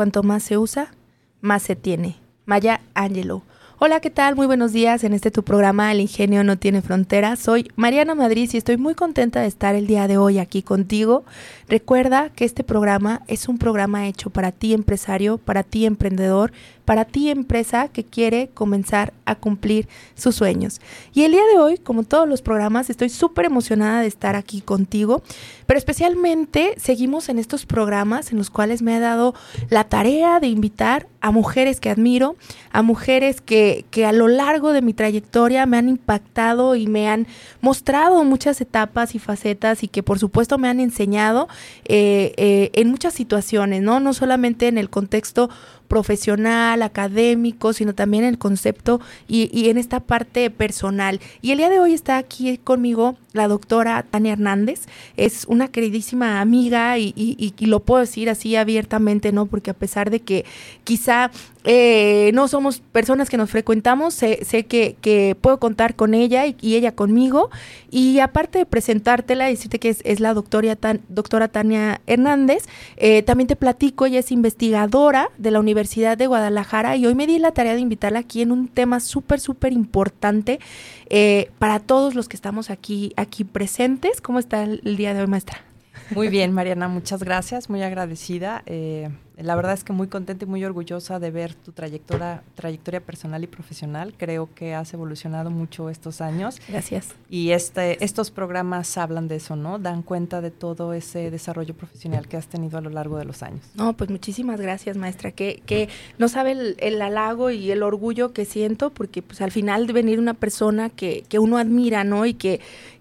Cuanto más se usa, más se tiene. Maya Angelo. Hola, ¿qué tal? Muy buenos días en este tu programa El Ingenio no tiene fronteras. Soy Mariana Madrid y estoy muy contenta de estar el día de hoy aquí contigo. Recuerda que este programa es un programa hecho para ti empresario, para ti emprendedor, para ti empresa que quiere comenzar a cumplir sus sueños. Y el día de hoy, como todos los programas, estoy súper emocionada de estar aquí contigo, pero especialmente seguimos en estos programas en los cuales me ha dado la tarea de invitar a mujeres que admiro, a mujeres que, que a lo largo de mi trayectoria me han impactado y me han mostrado muchas etapas y facetas y que por supuesto me han enseñado eh, eh, en muchas situaciones, ¿no? No solamente en el contexto profesional, académico, sino también en el concepto y, en esta parte personal. Y el día de hoy está aquí conmigo la doctora Tania Hernández. Es una queridísima amiga y, y, lo puedo decir así abiertamente, ¿no? Porque a pesar de que quizá eh, no somos personas que nos frecuentamos, sé, sé que, puedo contar con ella y, ella conmigo. Y aparte de presentártela, decirte que es, la doctora, doctora Tania Hernández, eh, también te platico, ella es investigadora de la Universidad de Guadalajara y hoy me di la tarea de invitarla aquí en un tema súper, súper importante eh, para todos los que estamos aquí, aquí presentes. ¿Cómo está el, día de hoy, maestra? Muy bien, Mariana, muchas gracias, muy agradecida. Eh, la verdad es que muy contenta y muy orgullosa de ver tu trayectoria, trayectoria personal y profesional. Creo que has evolucionado mucho estos años. Gracias. Y este, estos programas hablan de eso, ¿no? Dan cuenta de todo ese desarrollo profesional que has tenido a lo largo de los años. No, pues muchísimas gracias, maestra. Que, que no sabe el, el halago y el orgullo que siento, porque pues al final de venir una persona que, que uno admira, ¿no? Y que,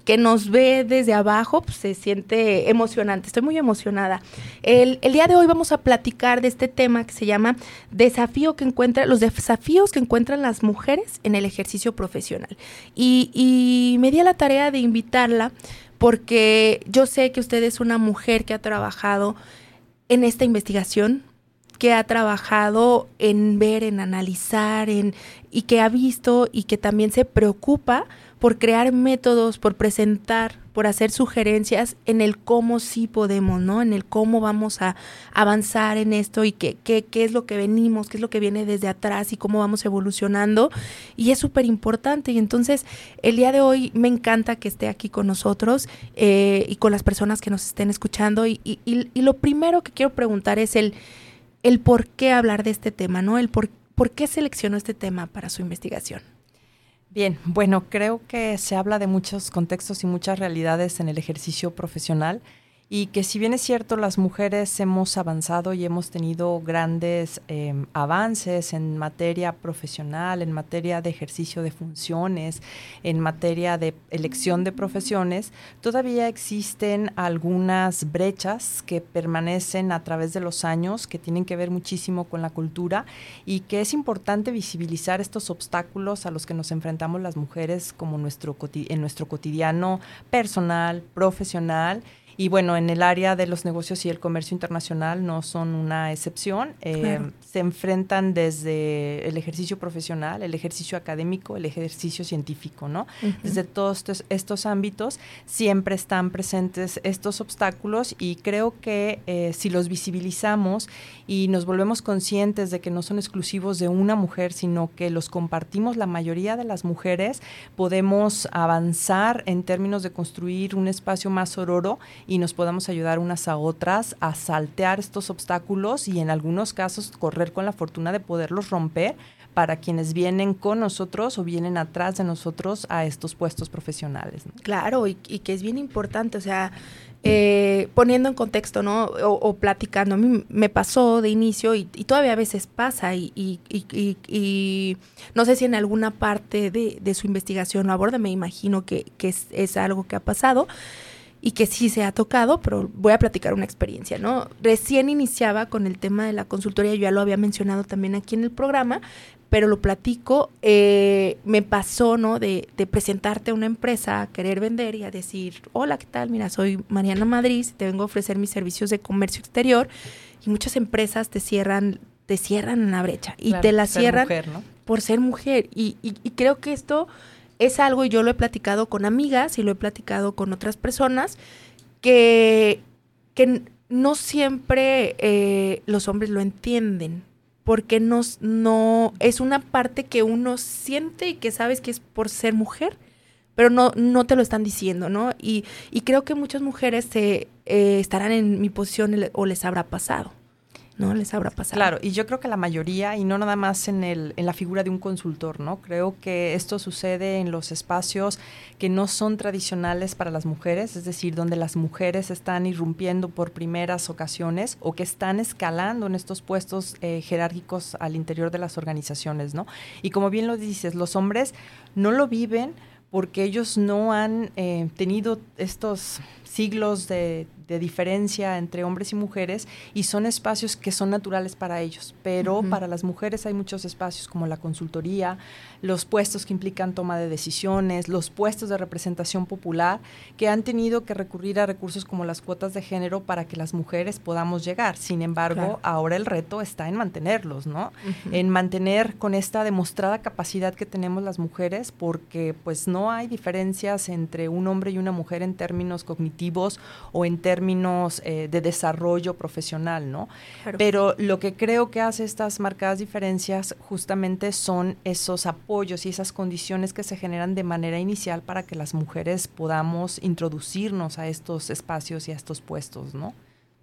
que nos ve desde abajo, pues se siente emocionante. Estoy muy emocionada. El, el día de hoy vamos a platicar de este tema que se llama desafío que encuentra, los desafíos que encuentran las mujeres en el ejercicio profesional. Y, y me di a la tarea de invitarla porque yo sé que usted es una mujer que ha trabajado en esta investigación, que ha trabajado en ver, en analizar, en, y que ha visto y que también se preocupa por crear métodos, por presentar, por hacer sugerencias en el cómo sí podemos, ¿no? En el cómo vamos a avanzar en esto y qué, qué, qué es lo que venimos, qué es lo que viene desde atrás y cómo vamos evolucionando. Y es súper importante. Y entonces, el día de hoy me encanta que esté aquí con nosotros eh, y con las personas que nos estén escuchando. Y, y, y, lo primero que quiero preguntar es el, el por qué hablar de este tema, ¿no? El por, por qué seleccionó este tema para su investigación. Bien, bueno, creo que se habla de muchos contextos y muchas realidades en el ejercicio profesional y que si bien es cierto las mujeres hemos avanzado y hemos tenido grandes em, avances en materia profesional, en materia de ejercicio de funciones, en materia de elección de profesiones, todavía existen algunas brechas que permanecen a través de los años, que tienen que ver muchísimo con la cultura y que es importante visibilizar estos obstáculos a los que nos enfrentamos las mujeres como nuestro, en nuestro cotidiano personal, profesional y bueno, en el área de los negocios y el comercio internacional no son una excepción. Eh, se enfrentan desde el ejercicio profesional, el ejercicio académico, el ejercicio científico, ¿no? Desde todos estos, ámbitos siempre están presentes estos obstáculos y creo que eh, si los visibilizamos y nos volvemos conscientes de que no son exclusivos de una mujer, sino que los compartimos la mayoría de las mujeres, podemos avanzar en términos de construir un espacio más ororo y nos podamos ayudar unas a otras a saltear estos obstáculos y en algunos casos correr con la fortuna de poderlos romper para quienes vienen con nosotros o vienen atrás de nosotros a estos puestos profesionales. Claro, y, que es bien importante, o sea, eh, poniendo en contexto, ¿no? O, platicando, a mí me pasó de inicio y, todavía a veces pasa y, y, no sé si en alguna parte de, su investigación lo aborda, me imagino que, es, es algo que ha pasado y que sí se ha tocado, pero voy a platicar una experiencia, ¿no? Recién iniciaba con el tema de la consultoría, yo ya lo había mencionado también aquí en el programa, pero lo platico, eh, me pasó, ¿no? De, de, presentarte a una empresa, a querer vender y a decir, hola, ¿qué tal? Mira, soy Mariana Madrid, te vengo a ofrecer mis servicios de comercio exterior y muchas empresas te cierran, te cierran en la brecha y te la cierran por ser mujer. Y, y, y creo que esto es algo, y yo lo he platicado con amigas y lo he platicado con otras personas, que, que no siempre eh, los hombres lo entienden, porque no, no, es una parte que uno siente y que sabes que es por ser mujer, pero no, no te lo están diciendo, ¿no? Y, y creo que muchas mujeres se, eh, estarán en mi posición o les habrá pasado. ¿No? Les habrá pasado. Claro, y yo creo que la mayoría, y no nada más en, el, en la figura de un consultor, ¿no? Creo que esto sucede en los espacios que no son tradicionales para las mujeres, es decir, donde las mujeres están irrumpiendo por primeras ocasiones o que están escalando en estos puestos eh, jerárquicos al interior de las organizaciones, ¿no? Y como bien lo dices, los hombres no lo viven porque ellos no han eh, tenido estos siglos de, de diferencia entre hombres y mujeres y son espacios que son naturales para ellos, pero para las mujeres hay muchos espacios como la consultoría, los puestos que implican toma de decisiones, los puestos de representación popular, que han tenido que recurrir a recursos como las cuotas de género para que las mujeres podamos llegar. Sin embargo, ahora el reto está en mantenerlos, ¿no? En mantener con esta demostrada capacidad que tenemos las mujeres, porque pues no hay diferencias entre un hombre y una mujer en términos cognitivos o en términos términos eh, de desarrollo profesional, ¿no? Pero lo que creo que hace estas marcadas diferencias justamente son esos apoyos y esas condiciones que se generan de manera inicial para que las mujeres podamos introducirnos a estos espacios y a estos puestos, ¿no?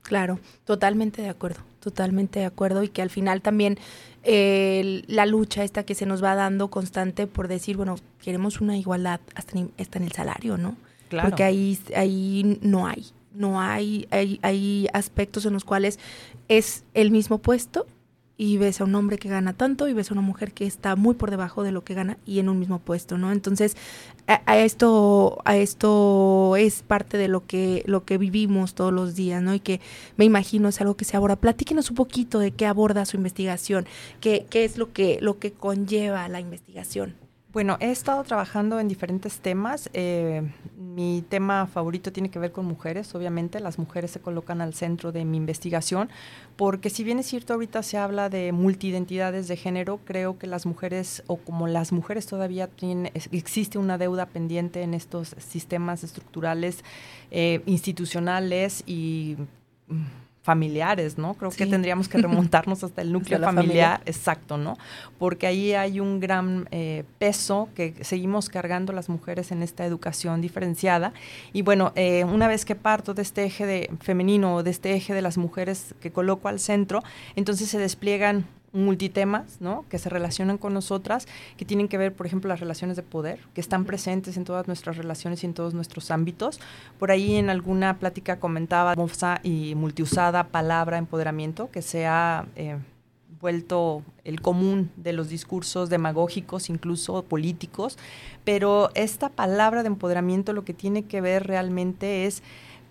Claro, totalmente de acuerdo, totalmente de acuerdo y que al final también eh, la lucha esta que se nos va dando constante por decir, bueno, queremos una igualdad hasta en, hasta en el salario, ¿no? Claro. Porque ahí, ahí no hay no hay, hay, hay aspectos en los cuales es el mismo puesto y ves a un hombre que gana tanto y ves a una mujer que está muy por debajo de lo que gana y en un mismo puesto, ¿no? Entonces, a, esto, a esto es parte de lo que, lo que vivimos todos los días, ¿no? Y que me imagino es algo que se aborda. Platíquenos un poquito de qué aborda su investigación, qué, qué es lo que, lo que conlleva la investigación. Bueno, he estado trabajando en diferentes temas. Eh, mi tema favorito tiene que ver con mujeres, obviamente. Las mujeres se colocan al centro de mi investigación, porque si bien es cierto, ahorita se habla de multidentidades de género, creo que las mujeres, o como las mujeres todavía tienen, existe una deuda pendiente en estos sistemas estructurales, eh, institucionales y mm, familiares, ¿no? Creo que tendríamos que remontarnos hasta el núcleo familiar, exacto, ¿no? Porque ahí hay un gran eh, peso que seguimos cargando las mujeres en esta educación diferenciada. Y bueno, eh, una vez que parto de este eje de femenino o de este eje de las mujeres que coloco al centro, entonces se despliegan multitemas, ¿no? Que se relacionan con nosotras, que tienen que ver, por ejemplo, las relaciones de poder, que están presentes en todas nuestras relaciones y en todos nuestros ámbitos. Por ahí en alguna plática comentaba y multiusada palabra empoderamiento, que se ha eh, vuelto el común de los discursos demagógicos, incluso políticos, pero esta palabra de empoderamiento lo que tiene que ver realmente es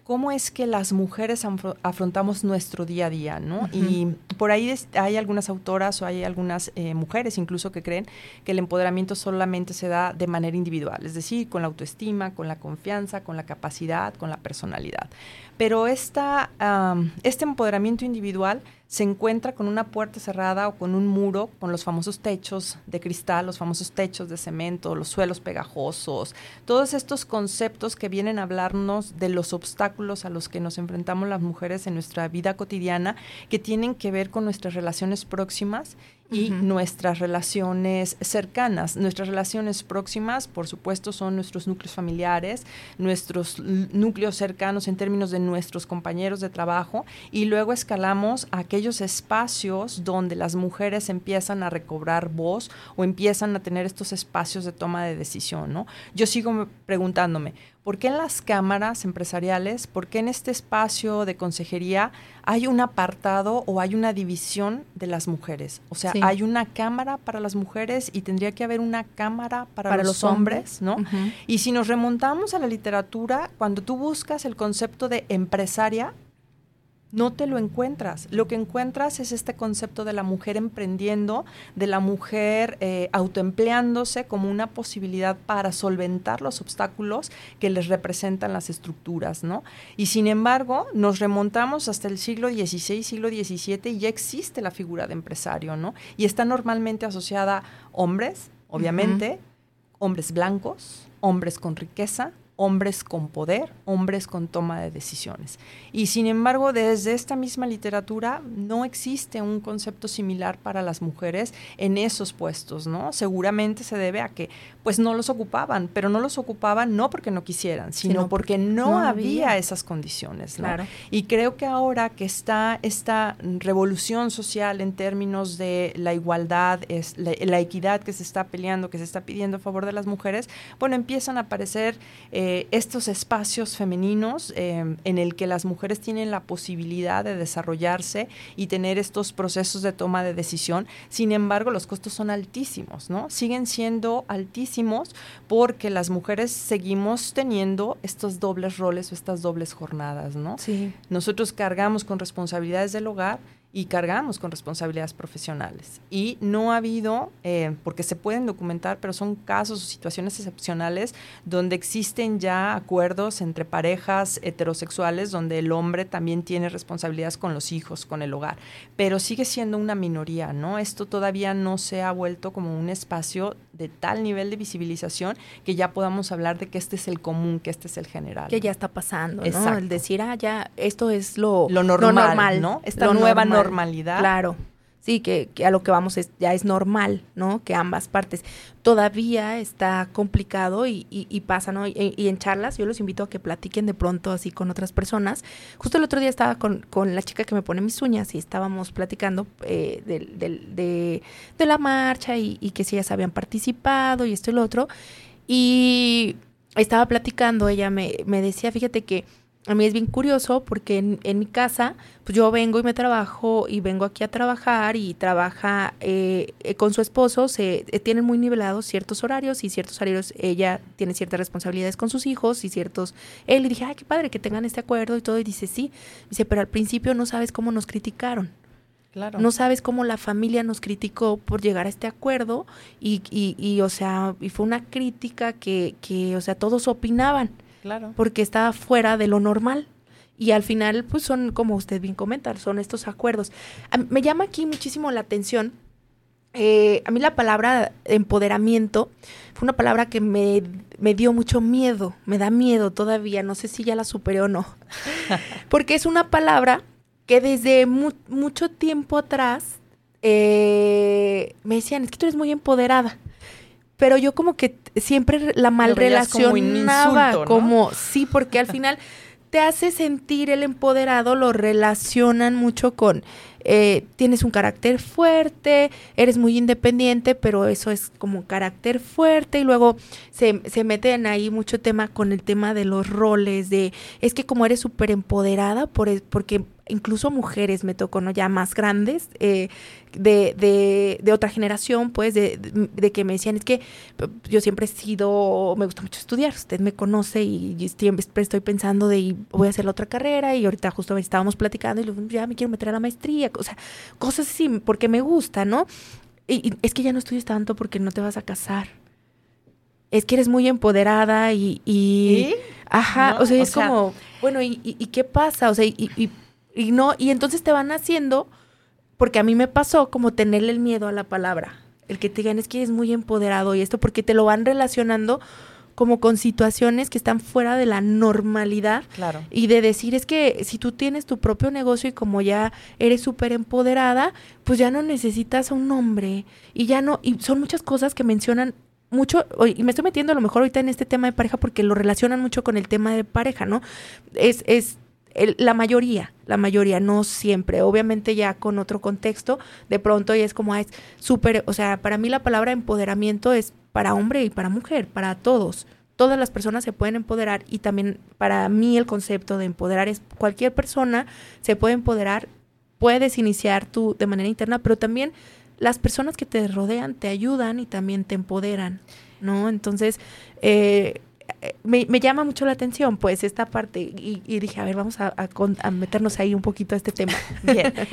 cómo es que las mujeres afrontamos nuestro día a día, ¿no? Y por ahí hay algunas autoras o hay algunas eh, mujeres incluso que creen que el empoderamiento solamente se da de manera individual, es decir, con la autoestima, con la confianza, con la capacidad, con la personalidad. Pero esta, este empoderamiento individual se encuentra con una puerta cerrada o con un muro, con los famosos techos de cristal, los famosos techos de cemento, los suelos pegajosos, todos estos conceptos que vienen a hablarnos de los obstáculos a los que nos enfrentamos las mujeres en nuestra vida cotidiana, que tienen que ver con nuestras relaciones próximas y nuestras relaciones cercanas. Nuestras relaciones próximas, por supuesto, son nuestros núcleos familiares, nuestros núcleos cercanos en términos de nuestros compañeros de trabajo y luego escalamos a aquellos espacios donde las mujeres empiezan a recobrar voz o empiezan a tener estos espacios de toma de decisión, ¿no? Yo sigo preguntándome, ¿Por qué en las cámaras empresariales, por qué en este espacio de consejería hay un apartado o hay una división de las mujeres? O sea, hay una cámara para las mujeres y tendría que haber una cámara para, los, hombres, ¿no? Y si nos remontamos a la literatura, cuando tú buscas el concepto de empresaria, no te lo encuentras. Lo que encuentras es este concepto de la mujer emprendiendo, de la mujer eh, autoempleándose como una posibilidad para solventar los obstáculos que les representan las estructuras, ¿no? Y sin embargo, nos remontamos hasta el siglo XVI, siglo XVII y ya existe la figura de empresario, ¿no? Y está normalmente asociada a hombres, obviamente, hombres blancos, hombres con riqueza, hombres con poder, hombres con toma de decisiones. Y sin embargo, desde esta misma literatura no existe un concepto similar para las mujeres en esos puestos, ¿no? Seguramente se debe a que pues no los ocupaban, pero no los ocupaban no porque no quisieran, sino, porque no, había. esas condiciones, ¿no? Y creo que ahora que está esta revolución social en términos de la igualdad, es la, equidad que se está peleando, que se está pidiendo a favor de las mujeres, bueno, empiezan a aparecer eh, estos espacios femeninos eh, en el que las mujeres tienen la posibilidad de desarrollarse y tener estos procesos de toma de decisión. Sin embargo, los costos son altísimos, ¿no? Siguen siendo altísimos porque las mujeres seguimos teniendo estos dobles roles o estas dobles jornadas, ¿no? Sí. Nosotros cargamos con responsabilidades del hogar y cargamos con responsabilidades profesionales. Y no ha habido, eh, porque se pueden documentar, pero son casos o situaciones excepcionales donde existen ya acuerdos entre parejas heterosexuales donde el hombre también tiene responsabilidades con los hijos, con el hogar, pero sigue siendo una minoría, ¿no? Esto todavía no se ha vuelto como un espacio de tal nivel de visibilización que ya podamos hablar de que este es el común, que este es el general. Que ya está pasando, ¿no? El decir, ah, ya, esto es lo, lo normal, ¿no? Esta nueva normalidad. Claro. Sí, que, a lo que vamos es, ya es normal, ¿no? Que ambas partes. Todavía está complicado y, y, pasa, ¿no? Y, en charlas yo los invito a que platiquen de pronto así con otras personas. Justo el otro día estaba con, con la chica que me pone mis uñas y estábamos platicando eh, de, de, la marcha y, y que si ellas habían participado y esto y lo otro. Y estaba platicando, ella me, me decía, fíjate que a mí es bien curioso porque en, mi casa, pues yo vengo y me trabajo y vengo aquí a trabajar y trabaja eh, eh, con su esposo, se eh, tienen muy nivelados ciertos horarios y ciertos horarios, ella tiene ciertas responsabilidades con sus hijos y ciertos, él, y dije, ay, qué padre que tengan este acuerdo y todo, y dice, sí, dice, pero al principio no sabes cómo nos criticaron. Claro. No sabes cómo la familia nos criticó por llegar a este acuerdo y, y, y o sea, y fue una crítica que, que, o sea, todos opinaban. Porque estaba fuera de lo normal. Y al final, pues son, como usted bien comenta, son estos acuerdos. me llama aquí muchísimo la atención. Eh, a mí la palabra empoderamiento fue una palabra que me, dio mucho miedo, me da miedo todavía, no sé si ya la superé o no. Porque es una palabra que desde mucho tiempo atrás eh, me decían, es que tú eres muy empoderada pero yo como que siempre la mal relacionaba como, sí, porque al final te hace sentir el empoderado, lo relacionan mucho con eh, tienes un carácter fuerte, eres muy independiente, pero eso es como un carácter fuerte y luego se, se meten ahí mucho tema con el tema de los roles, de es que como eres súper empoderada, por, porque incluso mujeres me tocó, ¿no? Ya más grandes, eh, de, de, de, otra generación, pues, de, de, que me decían, es que yo siempre he sido, me gusta mucho estudiar, usted me conoce y siempre estoy pensando de, voy a hacer la otra carrera y ahorita justo estábamos platicando y ya me quiero meter a la maestría, o sea, cosas así, porque me gusta, ¿no? Y, es que ya no estudies tanto porque no te vas a casar. Es que eres muy empoderada y... y Ajá, o sea, es como, bueno, ¿y, y, qué pasa? O sea, y, y no, y entonces te van haciendo, porque a mí me pasó como tenerle el miedo a la palabra. El que te digan es que eres muy empoderado y esto, porque te lo van relacionando como con situaciones que están fuera de la normalidad. Claro. Y de decir es que si tú tienes tu propio negocio y como ya eres súper empoderada, pues ya no necesitas a un hombre. Y ya no, y son muchas cosas que mencionan mucho, y me estoy metiendo a lo mejor ahorita en este tema de pareja porque lo relacionan mucho con el tema de pareja, ¿no? Es, es la mayoría, la mayoría, no siempre, obviamente ya con otro contexto, de pronto y es como, es súper, o sea, para mí la palabra empoderamiento es para hombre y para mujer, para todos, todas las personas se pueden empoderar y también para mí el concepto de empoderar es cualquier persona se puede empoderar, puedes iniciar tú de manera interna, pero también las personas que te rodean te ayudan y también te empoderan, ¿no? Entonces, eh, me, llama mucho la atención, pues, esta parte. Y, dije, a ver, vamos a, a, meternos ahí un poquito a este tema. Bien.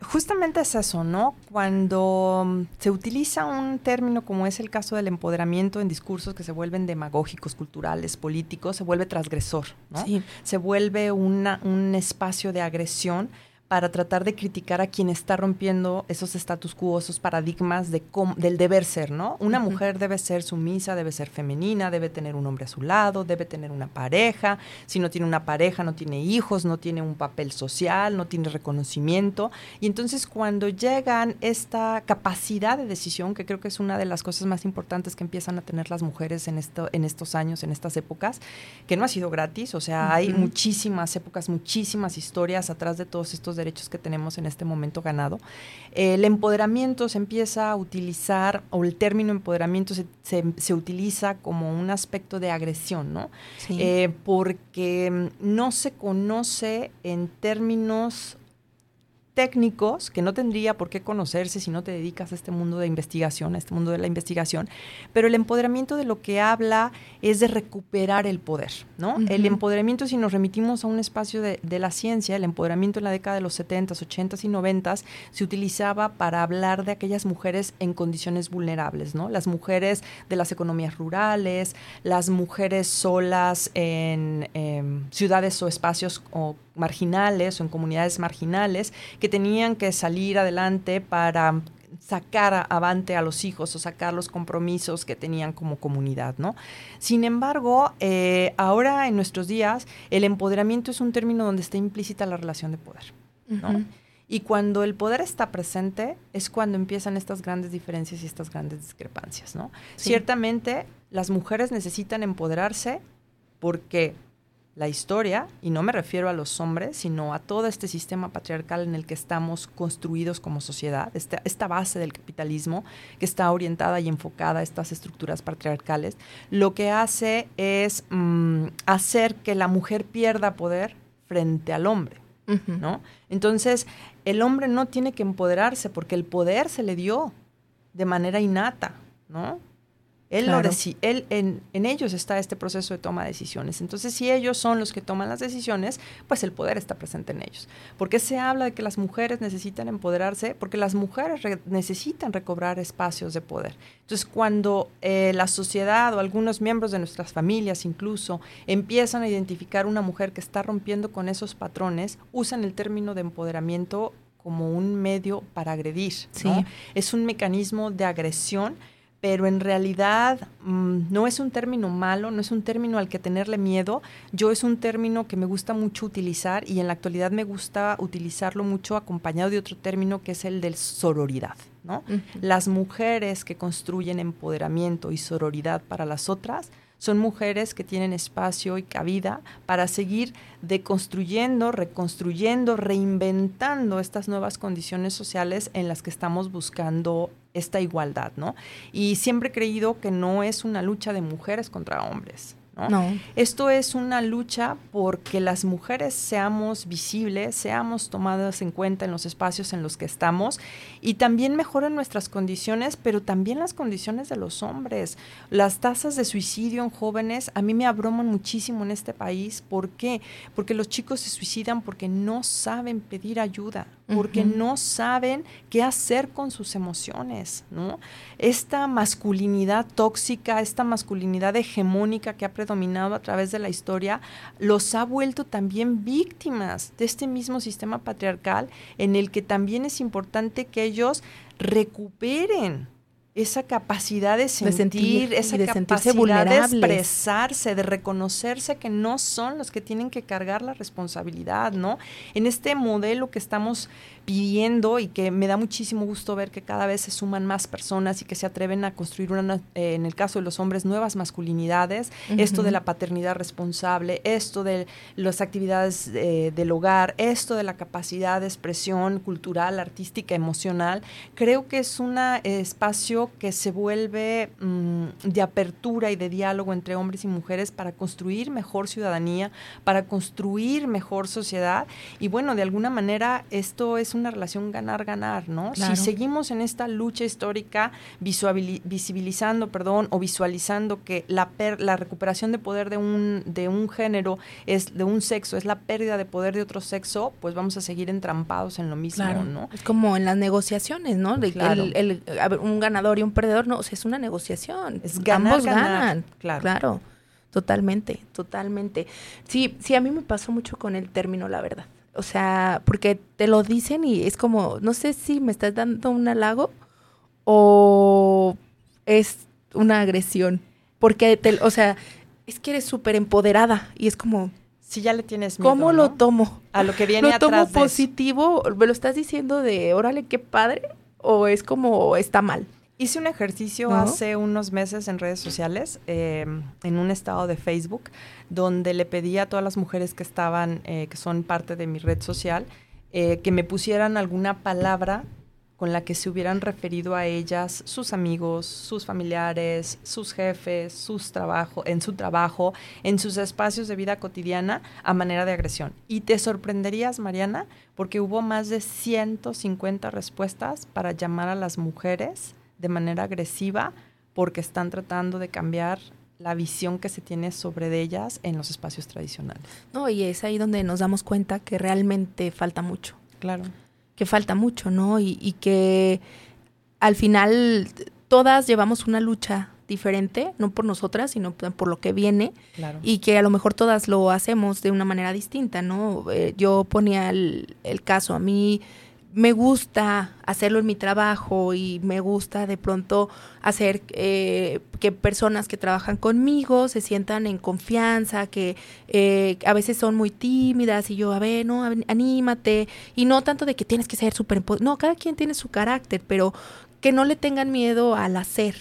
Justamente es eso, ¿no? Cuando mm, se utiliza un término como es el caso del empoderamiento en discursos que se vuelven demagógicos, culturales, políticos, se vuelve transgresor, ¿no? Se vuelve una, un espacio de agresión para tratar de criticar a quien está rompiendo esos status quo, esos paradigmas de del deber ser, ¿no? Una mujer debe ser sumisa, debe ser femenina, debe tener un hombre a su lado, debe tener una pareja, si no tiene una pareja, no tiene hijos, no tiene un papel social, no tiene reconocimiento. Y entonces cuando llegan esta capacidad de decisión, que creo que es una de las cosas más importantes que empiezan a tener las mujeres en, esto, en estos años, en estas épocas, que no ha sido gratis, o sea, hay muchísimas épocas, muchísimas historias atrás de todos estos derechos que tenemos en este momento ganado. el empoderamiento se empieza a utilizar, o el término empoderamiento se, se, utiliza como un aspecto de agresión, ¿no? Eh, porque no se conoce en términos técnicos que no tendría por qué conocerse si no te dedicas a este mundo de investigación, a este mundo de la investigación, pero el empoderamiento de lo que habla es de recuperar el poder, ¿no? El empoderamiento, si nos remitimos a un espacio de, la ciencia, el empoderamiento en la década de los 70s, 80s y 90s se utilizaba para hablar de aquellas mujeres en condiciones vulnerables, ¿no? Las mujeres de las economías rurales, las mujeres solas en em, ciudades o espacios o marginales o en comunidades marginales que tenían que salir adelante para sacar avante a los hijos o sacar los compromisos que tenían como comunidad, ¿no? Sin embargo, eh, ahora en nuestros días, el empoderamiento es un término donde está implícita la relación de poder, ¿no? Y cuando el poder está presente es cuando empiezan estas grandes diferencias y estas grandes discrepancias, ¿no? Ciertamente, las mujeres necesitan empoderarse porque la historia, y no me refiero a los hombres, sino a todo este sistema patriarcal en el que estamos construidos como sociedad, esta, esta base del capitalismo que está orientada y enfocada a estas estructuras patriarcales, lo que hace es mm, hacer que la mujer pierda poder frente al hombre. ¿no? Entonces, el hombre no tiene que empoderarse porque el poder se le dio de manera innata, ¿no? Él, lo él en, en, ellos está este proceso de toma de decisiones. Entonces, si ellos son los que toman las decisiones, pues el poder está presente en ellos. ¿Por qué se habla de que las mujeres necesitan empoderarse? Porque las mujeres necesitan recobrar espacios de poder. Entonces, cuando eh, la sociedad o algunos miembros de nuestras familias incluso empiezan a identificar una mujer que está rompiendo con esos patrones, usan el término de empoderamiento como un medio para agredir. Es un mecanismo de agresión pero en realidad mm, no es un término malo, no es un término al que tenerle miedo. Yo es un término que me gusta mucho utilizar y en la actualidad me gusta utilizarlo mucho acompañado de otro término que es el del sororidad. ¿no? Las mujeres que construyen empoderamiento y sororidad para las otras son mujeres que tienen espacio y cabida para seguir deconstruyendo, reconstruyendo, reinventando estas nuevas condiciones sociales en las que estamos buscando esta igualdad, ¿no? Y siempre he creído que no es una lucha de mujeres contra hombres. ¿No? Esto es una lucha porque las mujeres seamos visibles, seamos tomadas en cuenta en los espacios en los que estamos y también mejoren nuestras condiciones, pero también las condiciones de los hombres. Las tasas de suicidio en jóvenes a mí me abroman muchísimo en este país. ¿Por qué? Porque los chicos se suicidan porque no saben pedir ayuda, porque no saben qué hacer con sus emociones, ¿no? Esta masculinidad tóxica, esta masculinidad hegemónica que ha dominado a través de la historia, los ha vuelto también víctimas de este mismo sistema patriarcal en el que también es importante que ellos recuperen esa capacidad de sentir, esa de capacidad de expresarse, de reconocerse que no son los que tienen que cargar la responsabilidad, ¿no? En este modelo que estamos pidiendo y que me da muchísimo gusto ver que cada vez se suman más personas y que se atreven a construir, una, eh, en el caso de los hombres, nuevas masculinidades, esto de la paternidad responsable, esto de las actividades eh, del hogar, esto de la capacidad de expresión cultural, artística, emocional, creo que es un espacio que se vuelve mm, de apertura y de diálogo entre hombres y mujeres para construir mejor ciudadanía, para construir mejor sociedad. Y bueno, de alguna manera esto es una relación ganar-ganar, ¿no? Si seguimos en esta lucha histórica visibilizando, perdón, o visualizando que la, la recuperación de poder de un, de un género es de un sexo, es la pérdida de poder de otro sexo, pues vamos a seguir entrampados en lo mismo, ¿no? Es como en las negociaciones, ¿no? De el, un ganador y un perdedor, no, o sea, es una negociación. Es ganar, Ambos ganan. Claro. claro. Totalmente, totalmente. Sí, sí, a mí me pasó mucho con el término, la verdad. O sea, porque te lo dicen y es como, no sé si me estás dando un halago o es una agresión. Porque, te, o sea, es que eres súper empoderada y es como... Si ya le tienes miedo, ¿Cómo lo tomo? A lo que viene ¿Lo tomo positivo? ¿Me lo estás diciendo de, órale, qué padre? ¿O es como, está mal? Hice un ejercicio hace unos meses en redes sociales, em, en un estado de Facebook, donde le pedí a todas las mujeres que estaban, eh, que son parte de mi red social, eh, que me pusieran alguna palabra con la que se hubieran referido a ellas sus amigos, sus familiares, sus jefes, sus trabajo, en su trabajo, en sus espacios de vida cotidiana a manera de agresión. Y te sorprenderías, Mariana, porque hubo más de 150 respuestas para llamar a las mujeres de manera agresiva porque están tratando de cambiar la visión que se tiene sobre ellas en los espacios tradicionales. No, y es ahí donde nos damos cuenta que realmente falta mucho. Claro que falta mucho, ¿no? Y, que al final todas llevamos una lucha diferente, no por nosotras, sino por lo que viene, y que a lo mejor todas lo hacemos de una manera distinta, ¿no? Eh, yo ponía el, el, caso, a mí me gusta hacerlo en mi trabajo y me gusta de pronto hacer eh, que personas que trabajan conmigo se sientan en confianza, que eh, a veces son muy tímidas y yo, a ver, no, anímate. Y no tanto de que tienes que ser súper... No, cada quien tiene su carácter, pero que no le tengan miedo al hacer,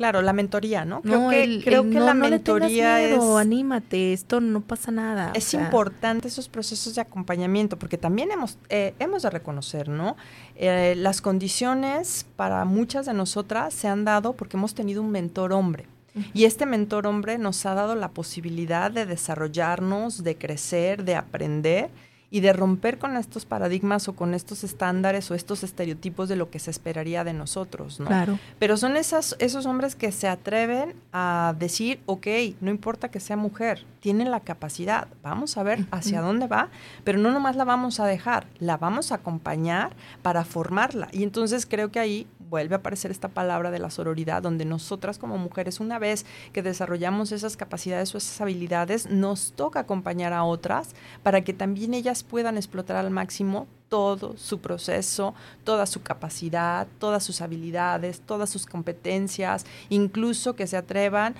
Claro, la mentoría, ¿no? Creo que, creo que la mentoría es. Anímate, esto no pasa nada. Es importante esos procesos de acompañamiento, porque también hemos, eh, hemos de reconocer, ¿no? Eh, las condiciones para muchas de nosotras se han dado porque hemos tenido un mentor hombre. Y este mentor hombre nos ha dado la posibilidad de desarrollarnos, de crecer, de aprender y de romper con estos paradigmas o con estos estándares o estos estereotipos de lo que se esperaría de nosotros, ¿no? Claro. Pero son esas, esos hombres que se atreven a decir, ok, no importa que sea mujer, tienen la capacidad, vamos a ver hacia dónde va, pero no nomás la vamos a dejar, la vamos a acompañar para formarla. Y entonces creo que ahí vuelve a aparecer esta palabra de la sororidad, donde nosotras como mujeres, una vez que desarrollamos esas capacidades o esas habilidades, nos toca acompañar a otras para que también ellas puedan explotar al máximo todo su proceso, toda su capacidad, todas sus habilidades, todas sus competencias, incluso que se atrevan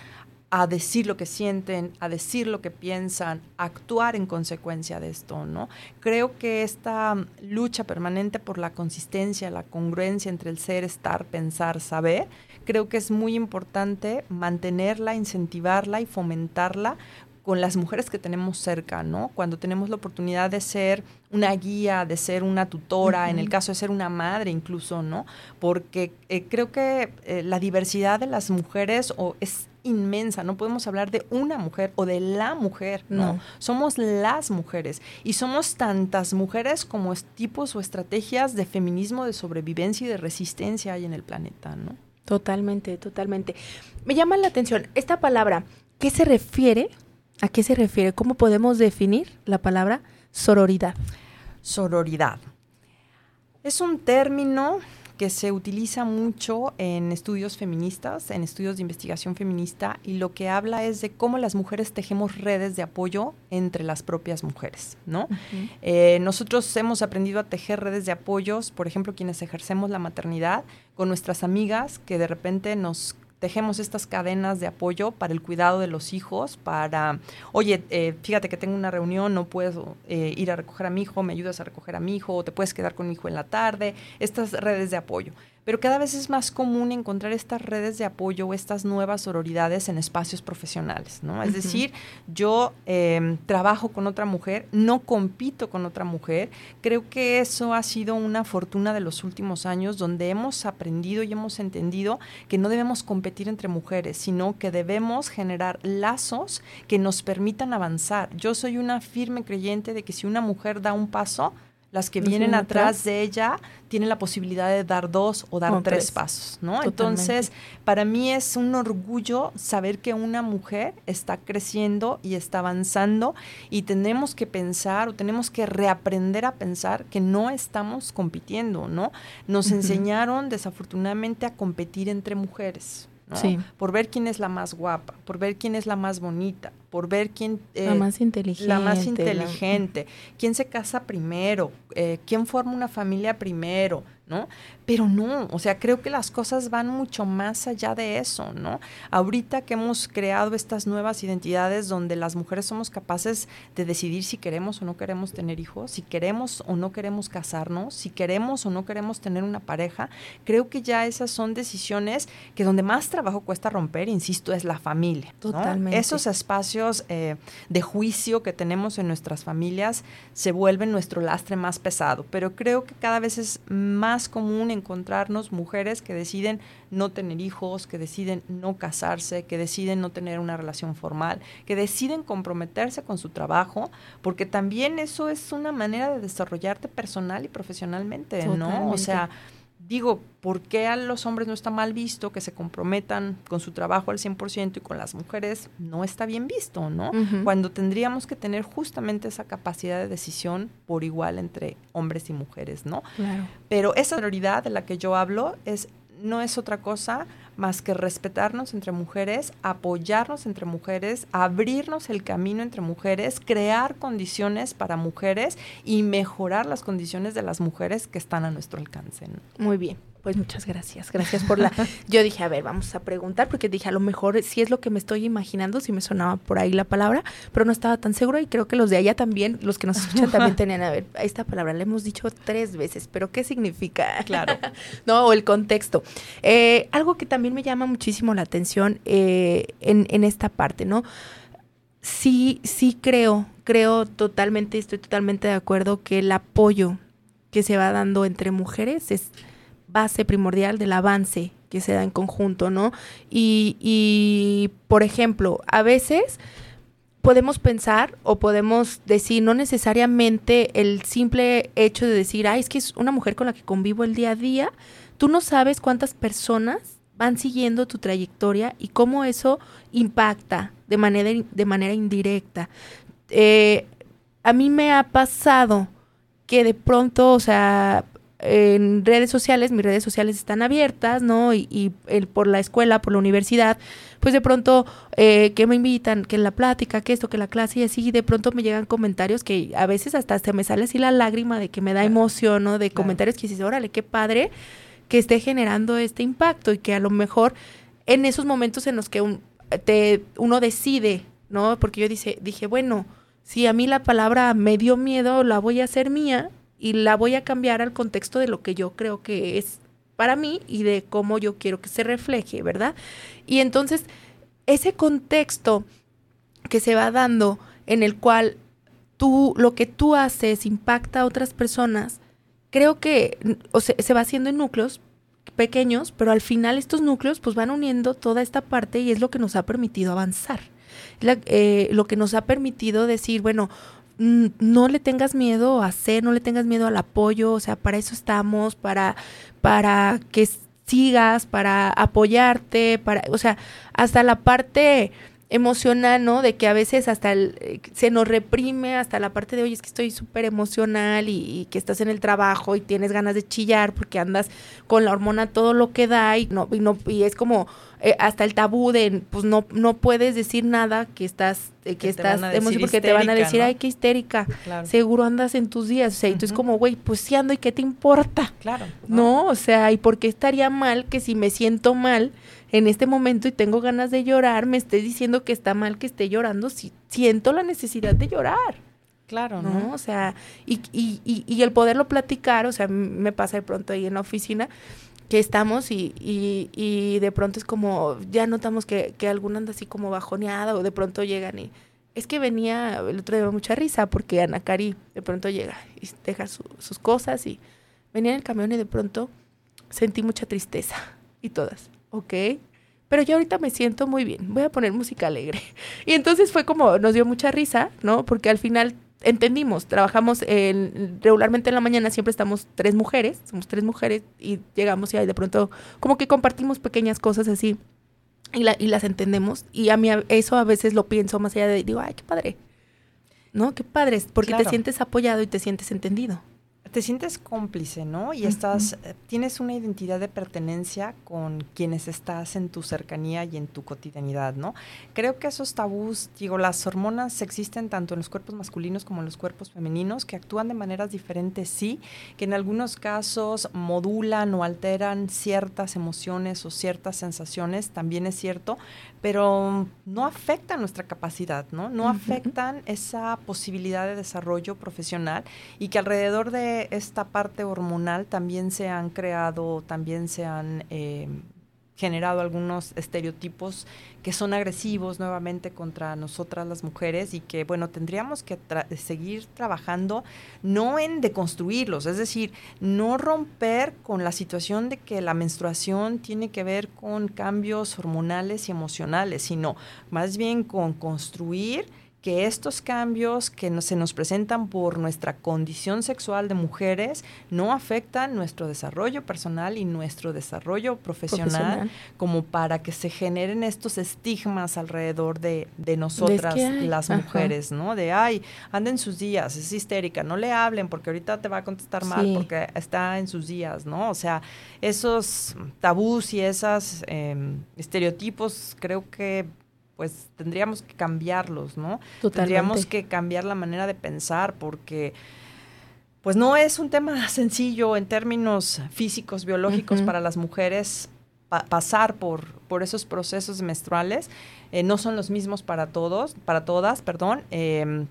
a decir lo que sienten, a decir lo que piensan, a actuar en consecuencia de esto, ¿no? Creo que esta lucha permanente por la consistencia, la congruencia entre el ser, estar, pensar, saber, creo que es muy importante mantenerla, incentivarla y fomentarla con las mujeres que tenemos cerca, ¿no? Cuando tenemos la oportunidad de ser una guía, de ser una tutora, en el caso de ser una madre incluso, ¿no? Porque eh, creo que eh, la diversidad de las mujeres o es inmensa, no podemos hablar de una mujer o de la mujer, no. Somos las mujeres y somos tantas mujeres como tipos o estrategias de feminismo, de sobrevivencia y de resistencia hay en el planeta, ¿no? Totalmente, totalmente. Me llama la atención esta palabra, ¿qué se refiere? ¿A qué se refiere? ¿Cómo podemos definir la palabra sororidad? Sororidad. Es un término que se utiliza mucho en estudios feministas, en estudios de investigación feminista, y lo que habla es de cómo las mujeres tejemos redes de apoyo entre las propias mujeres, ¿no? Eh, nosotros hemos aprendido a tejer redes de apoyos, por ejemplo, quienes ejercemos la maternidad, con nuestras amigas que de repente nos tejemos estas cadenas de apoyo para el cuidado de los hijos, para, oye, eh, fíjate que tengo una reunión, no puedo eh, ir a recoger a mi hijo, me ayudas a recoger a mi hijo, o te puedes quedar con mi hijo en la tarde, estas redes de apoyo. Pero cada vez es más común encontrar estas redes de apoyo o estas nuevas sororidades en espacios profesionales, ¿no? Es decir, yo em, trabajo con otra mujer, no compito con otra mujer. Creo que eso ha sido una fortuna de los últimos años donde hemos aprendido y hemos entendido que no debemos competir entre mujeres, sino que debemos generar lazos que nos permitan avanzar. Yo soy una firme creyente de que si una mujer da un paso, las que vienen atrás, de ella tienen la posibilidad de dar dos o dar tres, pasos, ¿no? Entonces, para mí es un orgullo saber que una mujer está creciendo y está avanzando y tenemos que pensar o tenemos que reaprender a pensar que no estamos compitiendo, ¿no? Nos enseñaron desafortunadamente a competir entre mujeres. Por ver quién es la más guapa, por ver quién es la más bonita, por ver quién... la eh, más inteligente. La más inteligente. Quién se casa primero, eh, quién forma una familia primero, ¿no? Pero no, o sea, creo que las cosas van mucho más allá de eso, ¿no? Ahorita que hemos creado estas nuevas identidades donde las mujeres somos capaces de decidir si queremos o no queremos tener hijos, si queremos o no queremos casarnos, si queremos o no queremos tener una pareja, creo que ya esas son decisiones que donde más trabajo cuesta romper, insisto, es la familia. Totalmente. Esos espacios eh, de juicio que tenemos en nuestras familias se vuelven nuestro lastre más pesado, pero creo que cada vez es más común encontrarnos mujeres que deciden no tener hijos, que deciden no casarse, que deciden no tener una relación formal, que deciden comprometerse con su trabajo, porque también eso es una manera de desarrollarte personal y profesionalmente, ¿no? O sea, digo, ¿por qué a los hombres no está mal visto que se comprometan con su trabajo al 100% y con las mujeres no está bien visto, ¿no? Cuando tendríamos que tener justamente esa capacidad de decisión por igual entre hombres y mujeres, ¿no? Claro. Pero esa prioridad de la que yo hablo es no es otra cosa más que respetarnos entre mujeres, apoyarnos entre mujeres, abrirnos el camino entre mujeres, crear condiciones para mujeres y mejorar las condiciones de las mujeres que están a nuestro alcance. Muy bien. Pues muchas gracias, gracias por la... Yo dije, a ver, vamos a preguntar, porque dije, a lo mejor si es lo que me estoy imaginando, si me sonaba por ahí la palabra, pero no estaba tan seguro y creo que los de allá también, los que nos escuchan también tenían, a ver, esta palabra la hemos dicho tres veces, pero ¿qué significa? Claro. no, o el contexto. Eh, algo que también me llama muchísimo la atención eh, en, en esta parte, ¿no? Sí, sí creo, creo totalmente, estoy totalmente de acuerdo que el apoyo que se va dando entre mujeres es base primordial del avance que se da en conjunto, ¿no? Y, y, por ejemplo, a veces podemos pensar o podemos decir, no necesariamente el simple hecho de decir, ay, es que es una mujer con la que convivo el día a día, tú no sabes cuántas personas van siguiendo tu trayectoria y cómo eso impacta de manera, de manera indirecta. Eh, a mí me ha pasado que de pronto, o sea, en redes sociales, mis redes sociales están abiertas, ¿no? Y, el, por la escuela, por la universidad, pues de pronto eh, que me invitan, que en la plática, que esto, que la clase y así, de pronto me llegan comentarios que a veces hasta se me sale así la lágrima de que me da emoción, ¿no? De comentarios que dices, órale, qué padre que esté generando este impacto y que a lo mejor en esos momentos en los que un, te, uno decide, ¿no? Porque yo dice, dije, bueno, si a mí la palabra me dio miedo, la voy a hacer mía y la voy a cambiar al contexto de lo que yo creo que es para mí y de cómo yo quiero que se refleje, ¿verdad? Y entonces, ese contexto que se va dando en el cual tú, lo que tú haces impacta a otras personas, creo que se va haciendo en núcleos pequeños, pero al final estos núcleos pues van uniendo toda esta parte y es lo que nos ha permitido avanzar. Eh, lo que nos ha permitido decir, bueno, no le tengas miedo a hacer, no le tengas miedo al apoyo, o sea, para eso estamos, para, para que sigas, para apoyarte, para, o sea, hasta la parte emocional, ¿no? De que a veces hasta el, se nos reprime hasta la parte de, oye, es que estoy súper emocional y, que estás en el trabajo y tienes ganas de chillar porque andas con la hormona todo lo que da y no, y no, y es como eh, hasta el tabú de, pues no, no puedes decir nada que estás, eh, que, estás emocional porque te van a decir, ay, qué histérica, seguro andas en tus días, o sea, y tú es como, güey, pues sí ando y qué te importa. Claro. ¿No? O sea, ¿y por qué estaría mal que si me siento mal, en este momento y tengo ganas de llorar, me estés diciendo que está mal que esté llorando si siento la necesidad de llorar. Claro, ¿no? O sea, y, y, y, y el poderlo platicar, o sea, me pasa de pronto ahí en la oficina, que estamos y, y, y, de pronto es como, ya notamos que, que alguna anda así como bajoneada o de pronto llegan y... Es que venía, el otro día mucha risa porque Ana Cari de pronto llega y deja sus cosas y venía en el camión y de pronto sentí mucha tristeza y todas, ¿ok? Pero yo ahorita me siento muy bien, voy a poner música alegre. Y entonces fue como, nos dio mucha risa, ¿no? Porque al final entendimos, trabajamos regularmente en la mañana, siempre estamos tres mujeres, somos tres mujeres y llegamos y ahí de pronto como que compartimos pequeñas cosas así y, la, y las entendemos y a mí eso a veces lo pienso más allá de, digo, ay, qué padre, ¿no? Qué padre, porque te sientes apoyado y te sientes entendido te sientes cómplice, ¿no? Y estás, eh, tienes una identidad de pertenencia con quienes estás en tu cercanía y en tu cotidianidad, ¿no? Creo que esos tabús, digo, las hormonas existen tanto en los cuerpos masculinos como en los cuerpos femeninos, que actúan de maneras diferentes, sí, que en algunos casos modulan o alteran ciertas emociones o ciertas sensaciones, también es cierto, pero no afectan nuestra capacidad, ¿no? No afectan esa posibilidad de desarrollo profesional y que alrededor de esta parte hormonal también se han creado, también se han eh, generado algunos estereotipos que son agresivos nuevamente contra nosotras las mujeres y que, bueno, tendríamos que seguir trabajando no en deconstruirlos, es decir, no romper con la situación de que la menstruación tiene que ver con cambios hormonales y emocionales, sino más bien con construir que estos cambios que se nos presentan por nuestra condición sexual de mujeres no afectan nuestro desarrollo personal y nuestro desarrollo profesional, como para que se generen estos estigmas alrededor de, nosotras las mujeres, ¿no? De, ay, anda en sus días, es histérica, no le hablen porque ahorita te va a contestar mal porque está en sus días, ¿no? O sea, esos tabús y esos em, estereotipos creo que pues tendríamos que cambiarlos, ¿no? Tendríamos que cambiar la manera de pensar porque pues no es un tema sencillo en términos físicos, biológicos para las mujeres pasar por, por esos procesos menstruales. Eh, no son los mismos para todos, para todas, perdón. Em,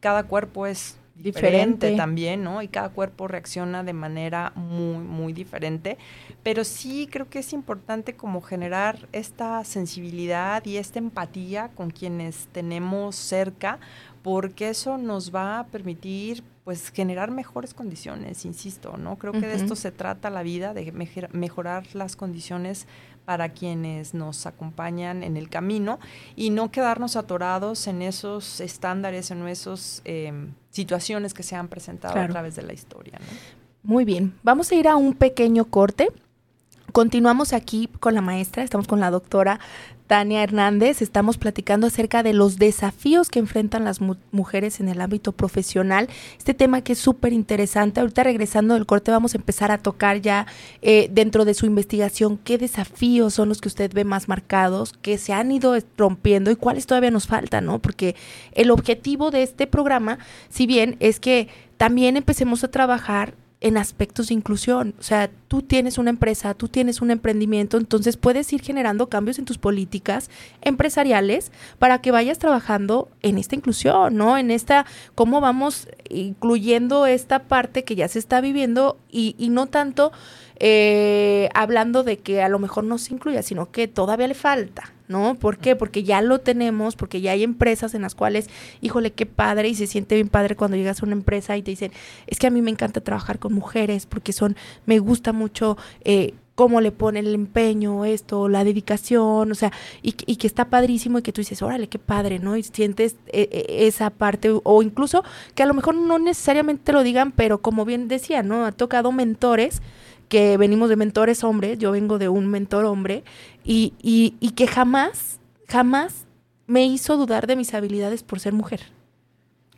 cada cuerpo es diferente, también, ¿no? Y cada cuerpo reacciona de manera muy, muy diferente. Pero sí creo que es importante como generar esta sensibilidad y esta empatía con quienes tenemos cerca, porque eso nos va a permitir pues generar mejores condiciones, insisto, ¿no? Creo que de esto se trata la vida, de mejorar las condiciones para quienes nos acompañan en el camino y no quedarnos atorados en esos estándares, en esas em, situaciones que se han presentado a través de la historia. Muy bien, vamos a ir a un pequeño corte. Continuamos aquí con la maestra, estamos con la doctora Tania Hernández. Estamos platicando acerca de los desafíos que enfrentan las mujeres en el ámbito profesional. Este tema que es súper interesante. Ahorita regresando del corte vamos a empezar a tocar ya eh, dentro de su investigación qué desafíos son los que usted ve más marcados, que se han ido rompiendo y cuáles todavía nos faltan, ¿no? Porque el objetivo de este programa, si bien es que también empecemos a trabajar en aspectos de inclusión. O sea, tú tienes una empresa, tú tienes un emprendimiento, entonces puedes ir generando cambios en tus políticas empresariales para que vayas trabajando en esta inclusión, ¿no? En esta, cómo vamos incluyendo esta parte que ya se está viviendo y, y no tanto eh, hablando de que a lo mejor no se incluya, sino que todavía le falta, ¿no? ¿Por qué? Porque ya lo tenemos, porque ya hay empresas en las cuales, híjole, qué padre, y se siente bien padre cuando llegas a una empresa y te dicen, es que a mí me encanta trabajar con mujeres, porque son, me gusta mucho eh, cómo le ponen el empeño, esto, la dedicación, o sea, y, que está padrísimo y que tú dices, órale, qué padre, ¿no? Y sientes eh, esa parte, o incluso que a lo mejor no necesariamente lo digan, pero como bien decía, ¿no? Ha tocado mentores que venimos de mentores hombres, yo vengo de un mentor hombre, y, y, y que jamás, jamás me hizo dudar de mis habilidades por ser mujer.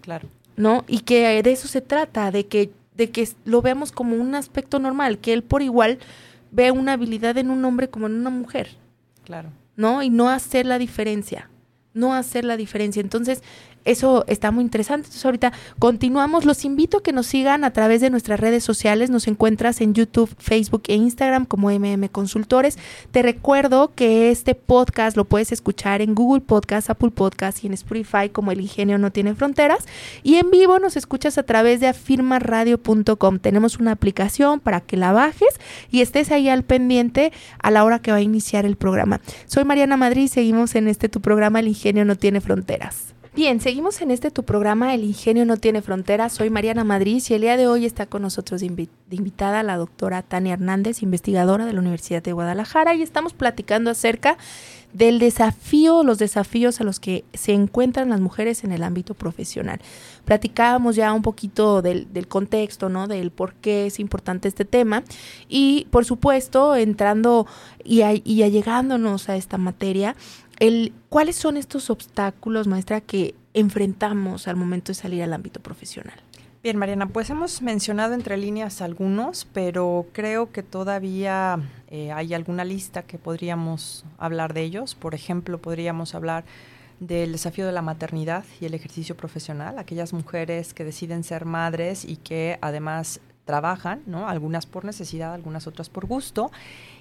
Claro. ¿No? Y que de eso se trata, de que, de que lo veamos como un aspecto normal, que él por igual ve una habilidad en un hombre como en una mujer. Claro. ¿No? Y no hacer la diferencia. No hacer la diferencia. Entonces, eso está muy interesante. Entonces ahorita continuamos. Los invito a que nos sigan a través de nuestras redes sociales. Nos encuentras en YouTube, Facebook e Instagram como MM Consultores. Te recuerdo que este podcast lo puedes escuchar en Google Podcast, Apple Podcast y en Spotify como El Ingenio No Tiene Fronteras. Y en vivo nos escuchas a través de afirmaradio.com. Tenemos una aplicación para que la bajes y estés ahí al pendiente a la hora que va a iniciar el programa. Soy Mariana Madrid y seguimos en este tu programa El Ingenio No Tiene Fronteras. Bien, seguimos en este tu programa El Ingenio no tiene fronteras. Soy Mariana Madrid y el día de hoy está con nosotros de, invitada la doctora Tania Hernández, investigadora de la Universidad de Guadalajara, y estamos platicando acerca del desafío, los desafíos a los que se encuentran las mujeres en el ámbito profesional. Platicábamos ya un poquito del, contexto, ¿no? Del por qué es importante este tema y, por supuesto, entrando y, y allegándonos a esta materia, ¿cuáles son estos obstáculos, maestra, que enfrentamos al momento de salir al ámbito profesional? Bien, Mariana, pues hemos mencionado entre líneas algunos, pero creo que todavía eh, hay alguna lista que podríamos hablar de ellos. Por ejemplo, podríamos hablar del desafío de la maternidad y el ejercicio profesional, aquellas mujeres que deciden ser madres y que además trabajan, ¿no? Algunas por necesidad, algunas otras por gusto.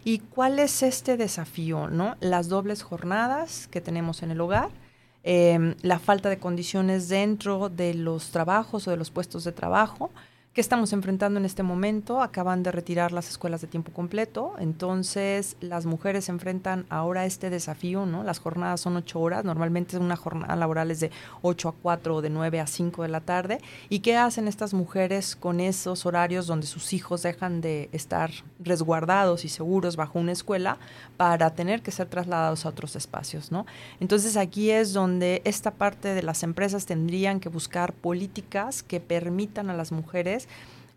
¿Y cuál es este desafío, no? Las dobles jornadas que tenemos en el hogar, em, la falta de condiciones dentro de los trabajos o de los puestos de trabajo, ¿Qué estamos enfrentando en este momento? Acaban de retirar las escuelas de tiempo completo, entonces las mujeres enfrentan ahora este desafío, ¿no? Las jornadas son ocho horas, normalmente una jornada laboral es de 8 a 4 o de 9 a 5 de la tarde. ¿Y qué hacen estas mujeres con esos horarios donde sus hijos dejan de estar resguardados y seguros bajo una escuela para tener que ser trasladados a otros espacios, ¿no? Entonces aquí es donde esta parte de las empresas tendrían que buscar políticas que permitan a las mujeres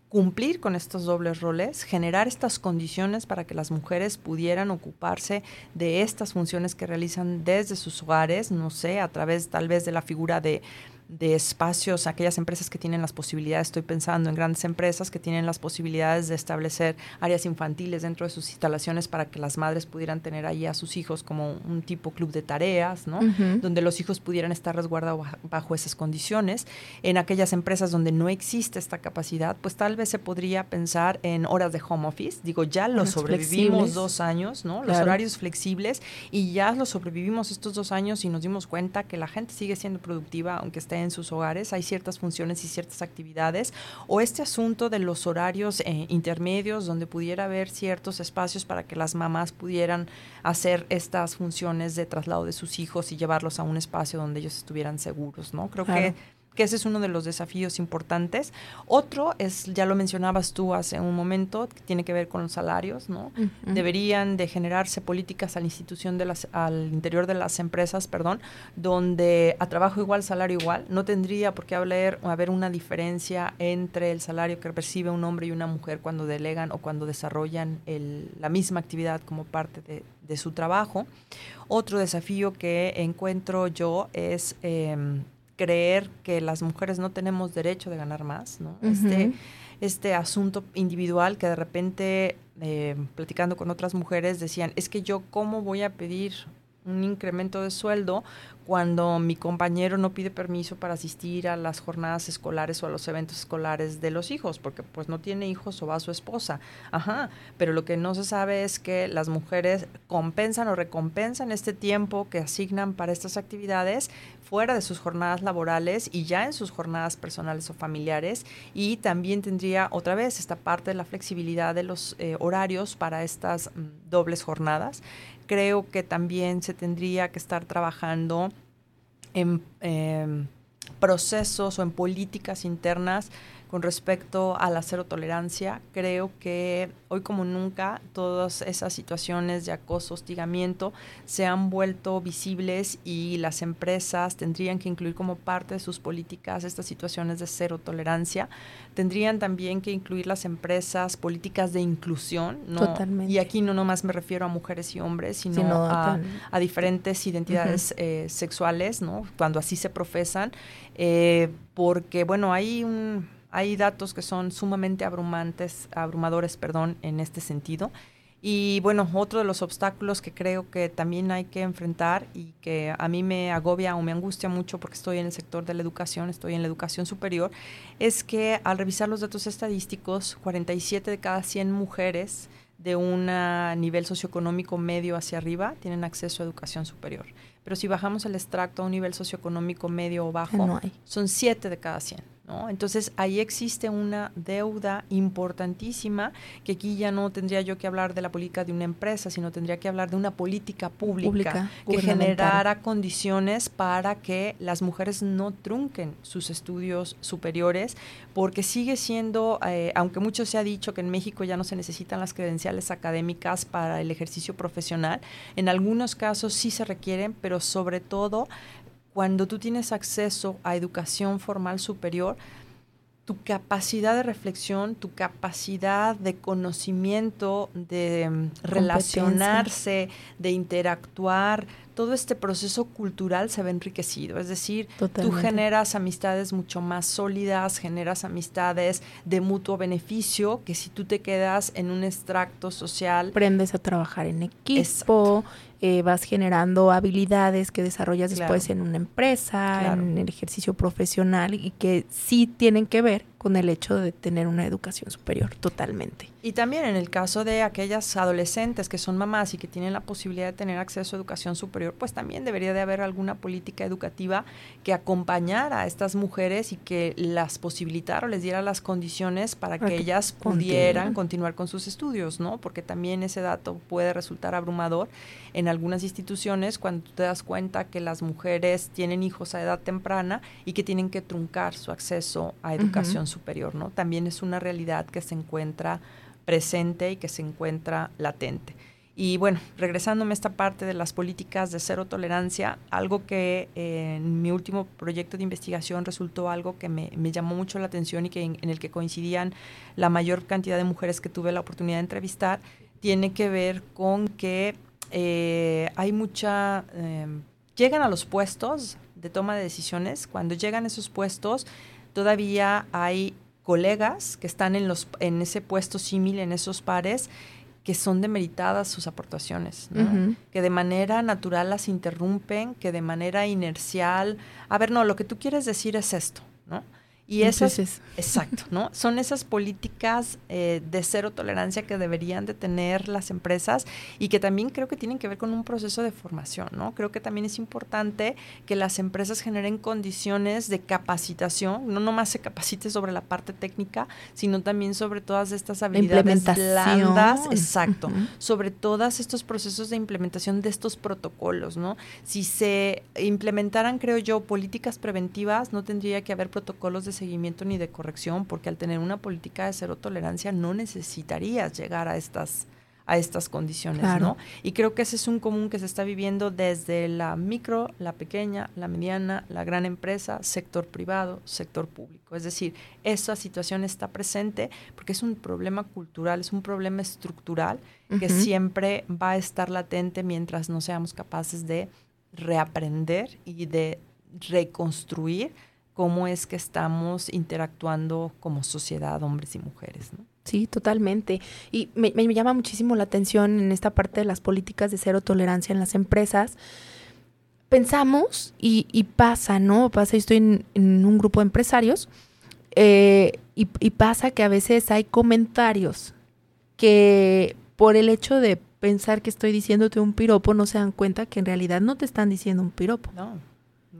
cumplir con estos dobles roles, generar estas condiciones para que las mujeres pudieran ocuparse de estas funciones que realizan desde sus hogares, no sé, a través tal vez de la figura de de espacios, aquellas empresas que tienen las posibilidades, estoy pensando en grandes empresas que tienen las posibilidades de establecer áreas infantiles dentro de sus instalaciones para que las madres pudieran tener ahí a sus hijos como un tipo club de tareas, ¿no? Donde los hijos pudieran estar resguardados bajo esas condiciones. En aquellas empresas donde no existe esta capacidad, pues tal vez se podría pensar en horas de home office. Digo, ya lo sobrevivimos dos años, ¿no? Los horarios flexibles y ya lo sobrevivimos estos dos años y nos dimos cuenta que la gente sigue siendo productiva aunque esté en sus hogares, hay ciertas funciones y ciertas actividades, o este asunto de los horarios eh, intermedios donde pudiera haber ciertos espacios para que las mamás pudieran hacer estas funciones de traslado de sus hijos y llevarlos a un espacio donde ellos estuvieran seguros, ¿no? Creo que que ese es uno de los desafíos importantes. Otro es, ya lo mencionabas tú hace un momento, que tiene que ver con los salarios, ¿no? Deberían de generarse políticas a la institución de las, al interior de las empresas, perdón, donde a trabajo igual, salario igual, no tendría por qué haber, haber una diferencia entre el salario que percibe un hombre y una mujer cuando delegan o cuando desarrollan el, la misma actividad como parte de, de su trabajo. Otro desafío que encuentro yo es em, creer que las mujeres no tenemos derecho de ganar más, ¿no? este, este asunto individual que de repente, eh, platicando con otras mujeres, decían, es que yo cómo voy a pedir un incremento de sueldo cuando mi compañero no pide permiso para asistir a las jornadas escolares o a los eventos escolares de los hijos, porque pues no tiene hijos o va a su esposa. Ajá, pero lo que no se sabe es que las mujeres compensan o recompensan este tiempo que asignan para estas actividades fuera de sus jornadas laborales y ya en sus jornadas personales o familiares. Y también tendría otra vez esta parte de la flexibilidad de los eh, horarios para estas mm, dobles jornadas. Creo que también se tendría que estar trabajando en em, procesos o en políticas internas con respecto a la cero tolerancia. Creo que hoy como nunca todas esas situaciones de acoso, hostigamiento se han vuelto visibles y las empresas tendrían que incluir como parte de sus políticas estas situaciones de cero tolerancia. Tendrían también que incluir las empresas políticas de inclusión. Y aquí no nomás me refiero a mujeres y hombres, sino, a, diferentes identidades eh, sexuales, ¿no? cuando así se profesan. Eh, porque, bueno, hay un hay datos que son sumamente abrumantes, abrumadores perdón, en este sentido. Y bueno, otro de los obstáculos que creo que también hay que enfrentar y que a mí me agobia o me angustia mucho porque estoy en el sector de la educación, estoy en la educación superior, es que al revisar los datos estadísticos, 47 de cada 100 mujeres de un nivel socioeconómico medio hacia arriba tienen acceso a educación superior. Pero si bajamos el extracto a un nivel socioeconómico medio o bajo, son 7 de cada 100. Entonces ahí existe una deuda importantísima que aquí ya no tendría yo que hablar de la política de una empresa, sino tendría que hablar de una política pública, que generara condiciones para que las mujeres no trunquen sus estudios superiores, porque sigue siendo, eh, aunque mucho se ha dicho que en México ya no se necesitan las credenciales académicas para el ejercicio profesional, en algunos casos sí se requieren, pero sobre todo cuando tú tienes acceso a educación formal superior, tu capacidad de reflexión, tu capacidad de conocimiento, de mm, relacionarse, de interactuar, todo este proceso cultural se ve enriquecido. Es decir, tú generas amistades mucho más sólidas, generas amistades de mutuo beneficio, que si tú te quedas en un extracto social. Aprendes a trabajar en equipo, eh, vas generando habilidades que desarrollas después en una empresa, en el ejercicio profesional y que sí tienen que ver con el hecho de tener una educación superior, totalmente. Y también en el caso de aquellas adolescentes que son mamás y que tienen la posibilidad de tener acceso a educación superior, pues también debería de haber alguna política educativa que acompañara a estas mujeres y que las posibilitara o les diera las condiciones para, que, ellas pudieran continuar con sus estudios, ¿no? Porque también ese dato puede resultar abrumador en algunas instituciones cuando te das cuenta que las mujeres tienen hijos a edad temprana y que tienen que truncar su acceso a educación superior, ¿no? También es una realidad que se encuentra presente y que se encuentra latente. Y bueno, regresándome a esta parte de las políticas de cero tolerancia, algo que eh, en mi último proyecto de investigación resultó algo que me, llamó mucho la atención y que en, el que coincidían la mayor cantidad de mujeres que tuve la oportunidad de entrevistar, tiene que ver con que eh, hay mucha... Em, llegan a los puestos de toma de decisiones, cuando llegan a esos puestos todavía hay colegas que están en, los, en ese puesto símil, en esos pares, que son demeritadas sus aportaciones, que de manera natural las interrumpen, que de manera inercial, a ver, no, lo que tú quieres decir es esto, ¿no? Y esas, exacto, ¿no? Son esas políticas eh, de cero tolerancia que deberían de tener las empresas y que también creo que tienen que ver con un proceso de formación, ¿no? Creo que también es importante que las empresas generen condiciones de capacitación, no nomás se capacite sobre la parte técnica, sino también sobre todas estas habilidades blandas, exacto, sobre todos estos procesos de implementación de estos protocolos, ¿no? Si se implementaran, creo yo, políticas preventivas, no tendría que haber protocolos de seguimiento ni de corrección, porque al tener una política de cero tolerancia no necesitarías llegar a estas a estas condiciones, ¿no? Y creo que ese es un común que se está viviendo desde la micro, la pequeña, la mediana, la gran empresa, sector privado, sector público. Es decir, esa situación está presente porque es un problema cultural, es un problema estructural que siempre va a estar latente mientras no seamos capaces de reaprender y de reconstruir cómo es que estamos interactuando como sociedad, hombres y mujeres. ¿no? Sí, totalmente. Y me, llama muchísimo la atención en esta parte de las políticas de cero tolerancia en las empresas. Pensamos y, pasa, ¿no? Pasa, yo estoy en, un grupo de empresarios eh, y, y pasa que a veces hay comentarios que por el hecho de pensar que estoy diciéndote un piropo no se dan cuenta que en realidad no te están diciendo un piropo. No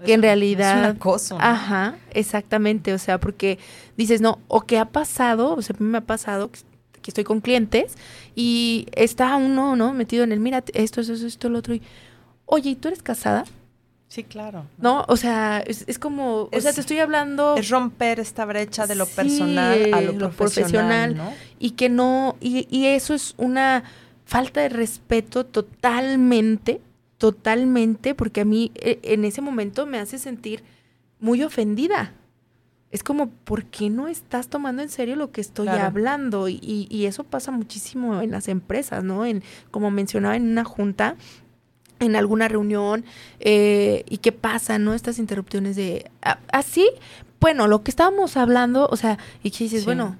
que en realidad... Es un acoso. Ajá, exactamente, o sea, porque dices, no, o qué ha pasado, o sea, a mí me ha pasado que, estoy con clientes y está uno, ¿no? Metido en el, mira, esto, eso, esto, lo otro, y, oye, ¿y tú eres casada? Sí, claro. ¿No? O sea, es, como, o sea, te estoy hablando... Es romper esta brecha de lo personal a lo, profesional, ¿no? Y que no, y, y eso es una falta de respeto totalmente totalmente, porque a mí e, en ese momento me hace sentir muy ofendida. Es como, ¿por qué no estás tomando en serio lo que estoy hablando? Y, y, eso pasa muchísimo en las empresas, ¿no? En, como mencionaba en una junta, en alguna reunión, eh, y qué pasa, ¿no? Estas interrupciones de, así, bueno, lo que estábamos hablando, o sea, y que dices, bueno,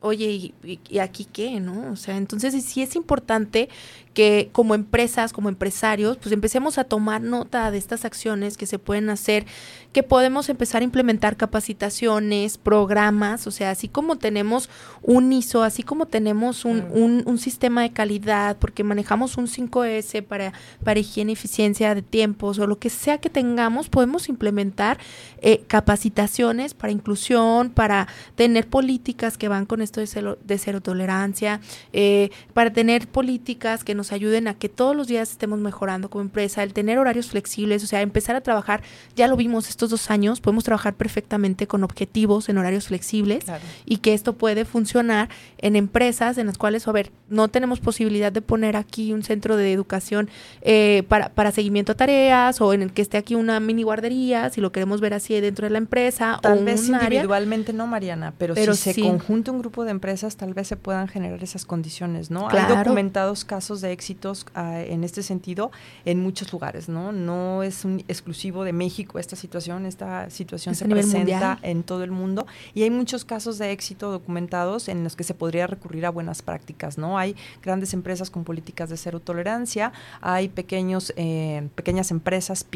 oye, ¿y, aquí qué? ¿No? O sea, entonces sí es importante que como empresas, como empresarios, pues empecemos a tomar nota de estas acciones que se pueden hacer, que podemos empezar a implementar capacitaciones, programas, o sea, así como tenemos un ISO, así como tenemos un, un, un sistema de calidad, porque manejamos un 5S para, para higiene y eficiencia de tiempos, o lo que sea que tengamos, podemos implementar eh, capacitaciones para inclusión, para tener políticas que van con esto de cero, de cero tolerancia, eh, para tener políticas que nos ayuden a que todos los días estemos mejorando como empresa, el tener horarios flexibles, o sea, empezar a trabajar, ya lo vimos estos dos años, podemos trabajar perfectamente con objetivos en horarios flexibles y que esto puede funcionar en empresas en las cuales, a ver, no tenemos posibilidad de poner aquí un centro de educación eh, para, para seguimiento a tareas o en el que esté aquí una mini guardería, si lo queremos ver así dentro de la empresa. Tal vez individualmente no, Mariana, pero, si se conjunta un grupo de empresas, tal vez se puedan generar esas condiciones, ¿no? Hay documentados casos de éxitos ah, en este sentido en muchos lugares, ¿no? No es un exclusivo de México esta situación, esta situación se presenta en todo el mundo y hay muchos casos de éxito documentados en los que se podría recurrir a buenas prácticas, ¿no? Hay grandes empresas con políticas de cero tolerancia, hay pequeños, eh, pequeñas empresas,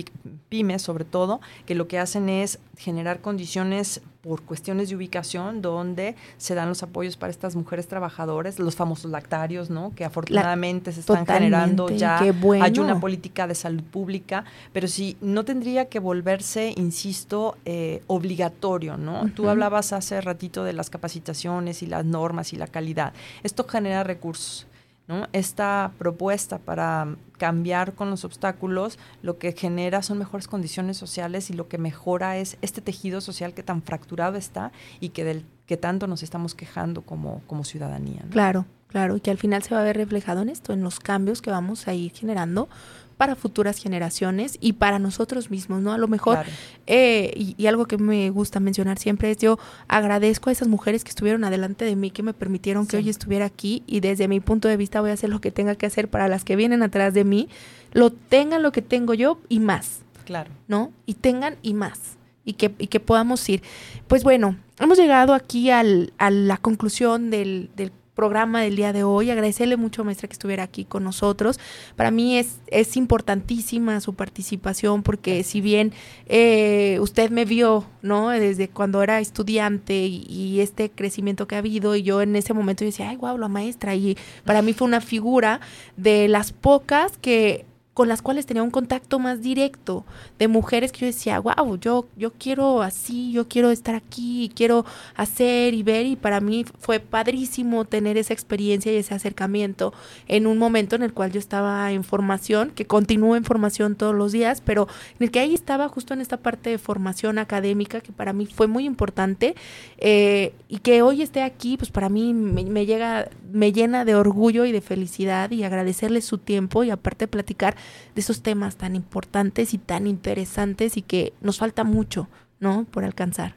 pymes sobre todo, que lo que hacen es generar condiciones por cuestiones de ubicación donde se dan los apoyos para estas mujeres trabajadoras, los famosos lactarios, ¿no? Que afortunadamente se están generando ya. Hay una política de salud pública, pero sí, no tendría que volverse, insisto, eh, obligatorio, ¿no? Tú hablabas hace ratito de las capacitaciones y las normas y la calidad. Esto genera recursos. ¿No? Esta propuesta para cambiar con los obstáculos lo que genera son mejores condiciones sociales y lo que mejora es este tejido social que tan fracturado está y que del que tanto nos estamos quejando como, como ciudadanía. Claro, claro, y que al final se va a ver reflejado en esto, en los cambios que vamos a ir generando para futuras generaciones y para nosotros mismos, ¿no? A lo mejor, eh, y, algo que me gusta mencionar siempre es yo agradezco a esas mujeres que estuvieron adelante de mí, que me permitieron que hoy estuviera aquí y desde mi punto de vista voy a hacer lo que tenga que hacer para las que vienen atrás de mí, lo tengan lo que tengo yo y más. Claro. ¿No? Y tengan y más. Y que, y que podamos ir. Pues bueno, hemos llegado aquí al, a la conclusión del, del programa del día de hoy. Agradecerle mucho, maestra, que estuviera aquí con nosotros. Para mí es, es importantísima su participación porque si bien eh, usted me vio, ¿no? Desde cuando era estudiante y, este crecimiento que ha habido y yo en ese momento decía, ay, guau, la maestra. Y para mí fue una figura de las pocas que con las cuales tenía un contacto más directo de mujeres que yo decía, wow, yo, yo quiero así, yo quiero estar aquí, quiero hacer y ver y para mí fue padrísimo tener esa experiencia y ese acercamiento en un momento en el cual yo estaba en formación, que continúo en formación todos los días, pero en el que ahí estaba justo en esta parte de formación académica que para mí fue muy importante eh, y que hoy esté aquí, pues para mí me, me llega, me llena de orgullo y de felicidad y agradecerle su tiempo y aparte platicar de esos temas tan importantes y tan interesantes y que nos falta mucho, ¿no? Por alcanzar.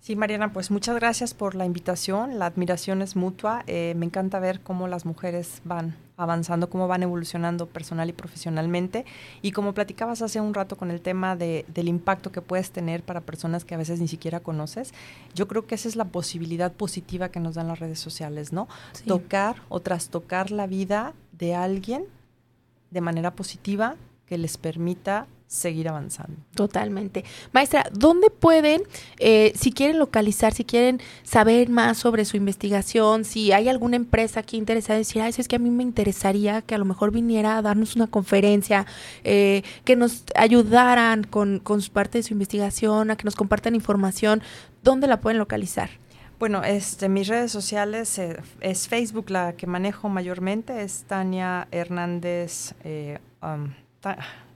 Sí, Mariana, pues muchas gracias por la invitación. La admiración es mutua. Eh, me encanta ver cómo las mujeres van avanzando, cómo van evolucionando personal y profesionalmente. Y como platicabas hace un rato con el tema de, del impacto que puedes tener para personas que a veces ni siquiera conoces, yo creo que esa es la posibilidad positiva que nos dan las redes sociales, ¿no? Tocar o trastocar la vida de alguien de manera positiva que les permita seguir avanzando. Totalmente. Maestra, ¿dónde pueden, eh, si quieren localizar, si quieren saber más sobre su investigación, si hay alguna empresa aquí interesada en decir, Ay, es que a mí me interesaría que a lo mejor viniera a darnos una conferencia, eh, que nos ayudaran con, con parte de su investigación, a que nos compartan información, ¿dónde la pueden localizar? Bueno, este, mis redes sociales eh, es Facebook la que manejo mayormente, es Tania Hernández, eh, um,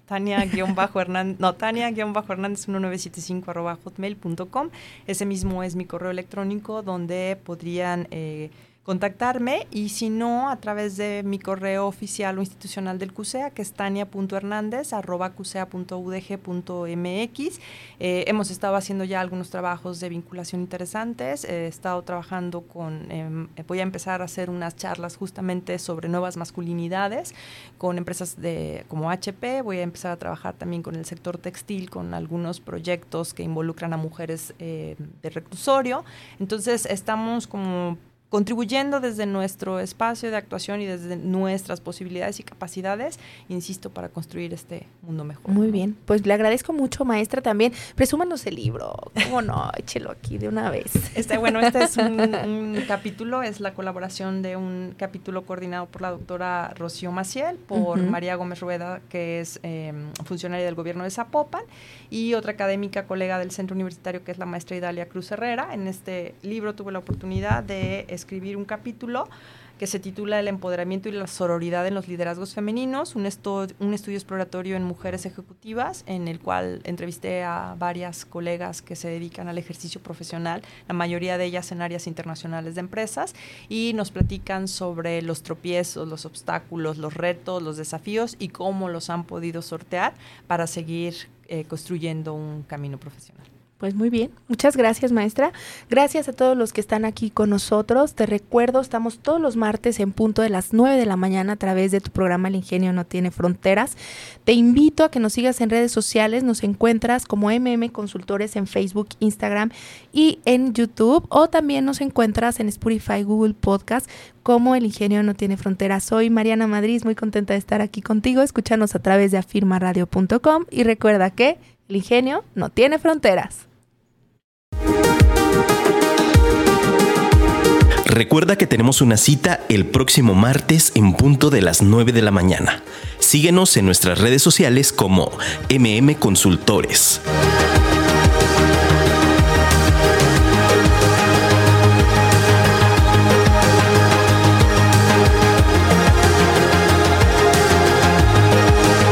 Tania-Hernández, no, Tania-Hernández 1975 arroba hotmail.com. Ese mismo es mi correo electrónico donde podrían... Eh, contactarme y si no, a través de mi correo oficial o institucional del CUSEA, que es tania.hernández.cusea.udg.mx. Eh, hemos estado haciendo ya algunos trabajos de vinculación interesantes. he estado trabajando con, em, voy a empezar a hacer unas charlas justamente sobre nuevas masculinidades con empresas de, como HP. Voy a empezar a trabajar también con el sector textil, con algunos proyectos que involucran a mujeres eh, de reclusorio. Entonces, estamos como contribuyendo desde nuestro espacio de actuación y desde nuestras posibilidades y capacidades, insisto, para construir este mundo mejor. Muy bien, pues le agradezco mucho, maestra, también. Presúmanos el libro, cómo no, échelo aquí de una vez. Este, bueno, este es un, capítulo, es la colaboración de un capítulo coordinado por la doctora Rocío Maciel, por María Gómez Rueda, que es em, funcionaria del gobierno de Zapopan, y otra académica colega del centro universitario, que es la maestra Idalia Cruz Herrera. En este libro tuve la oportunidad de escribir un capítulo que se titula El empoderamiento y la sororidad en los liderazgos femeninos, un, un estudio exploratorio en mujeres ejecutivas, en el cual entrevisté a varias colegas que se dedican al ejercicio profesional, la mayoría de ellas en áreas internacionales de empresas, y nos platican sobre los tropiezos, los obstáculos, los retos, los desafíos y cómo los han podido sortear para seguir eh, construyendo un camino profesional. Pues muy bien, muchas gracias maestra. Gracias a todos los que están aquí con nosotros. Te recuerdo, estamos todos los martes en punto de las 9 de la mañana a través de tu programa El Ingenio No Tiene Fronteras. Te invito a que nos sigas en redes sociales, nos encuentras como MM Consultores en Facebook, Instagram y en YouTube o también nos encuentras en Spotify, Google Podcast como El Ingenio No Tiene Fronteras. Soy Mariana Madrid, muy contenta de estar aquí contigo. Escúchanos a través de afirmaradio.com y recuerda que el ingenio no tiene fronteras. Recuerda que tenemos una cita el próximo martes en punto de las 9 de la mañana. Síguenos en nuestras redes sociales como MM Consultores.